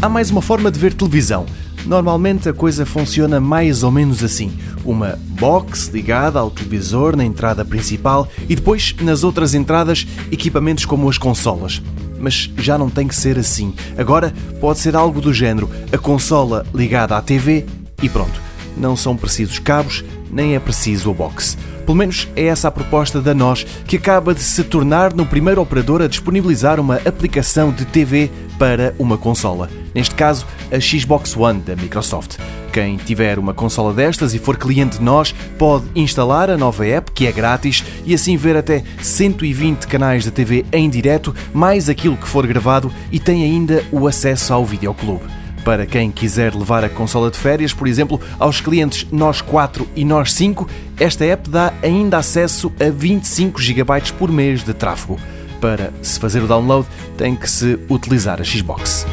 há mais uma forma de ver televisão. Normalmente a coisa funciona mais ou menos assim: uma box ligada ao televisor na entrada principal e depois nas outras entradas equipamentos como as consolas. Mas já não tem que ser assim. Agora pode ser algo do género: a consola ligada à TV e pronto. Não são precisos cabos, nem é preciso a box. Pelo menos é essa a proposta da NOS, que acaba de se tornar no primeiro operador a disponibilizar uma aplicação de TV para uma consola. Neste caso, a Xbox One da Microsoft. Quem tiver uma consola destas e for cliente de nós pode instalar a nova app, que é grátis, e assim ver até 120 canais de TV em direto, mais aquilo que for gravado, e tem ainda o acesso ao videoclube. Para quem quiser levar a consola de férias, por exemplo, aos clientes Nós 4 e Nós 5, esta app dá ainda acesso a 25 GB por mês de tráfego. Para se fazer o download, tem que se utilizar a Xbox.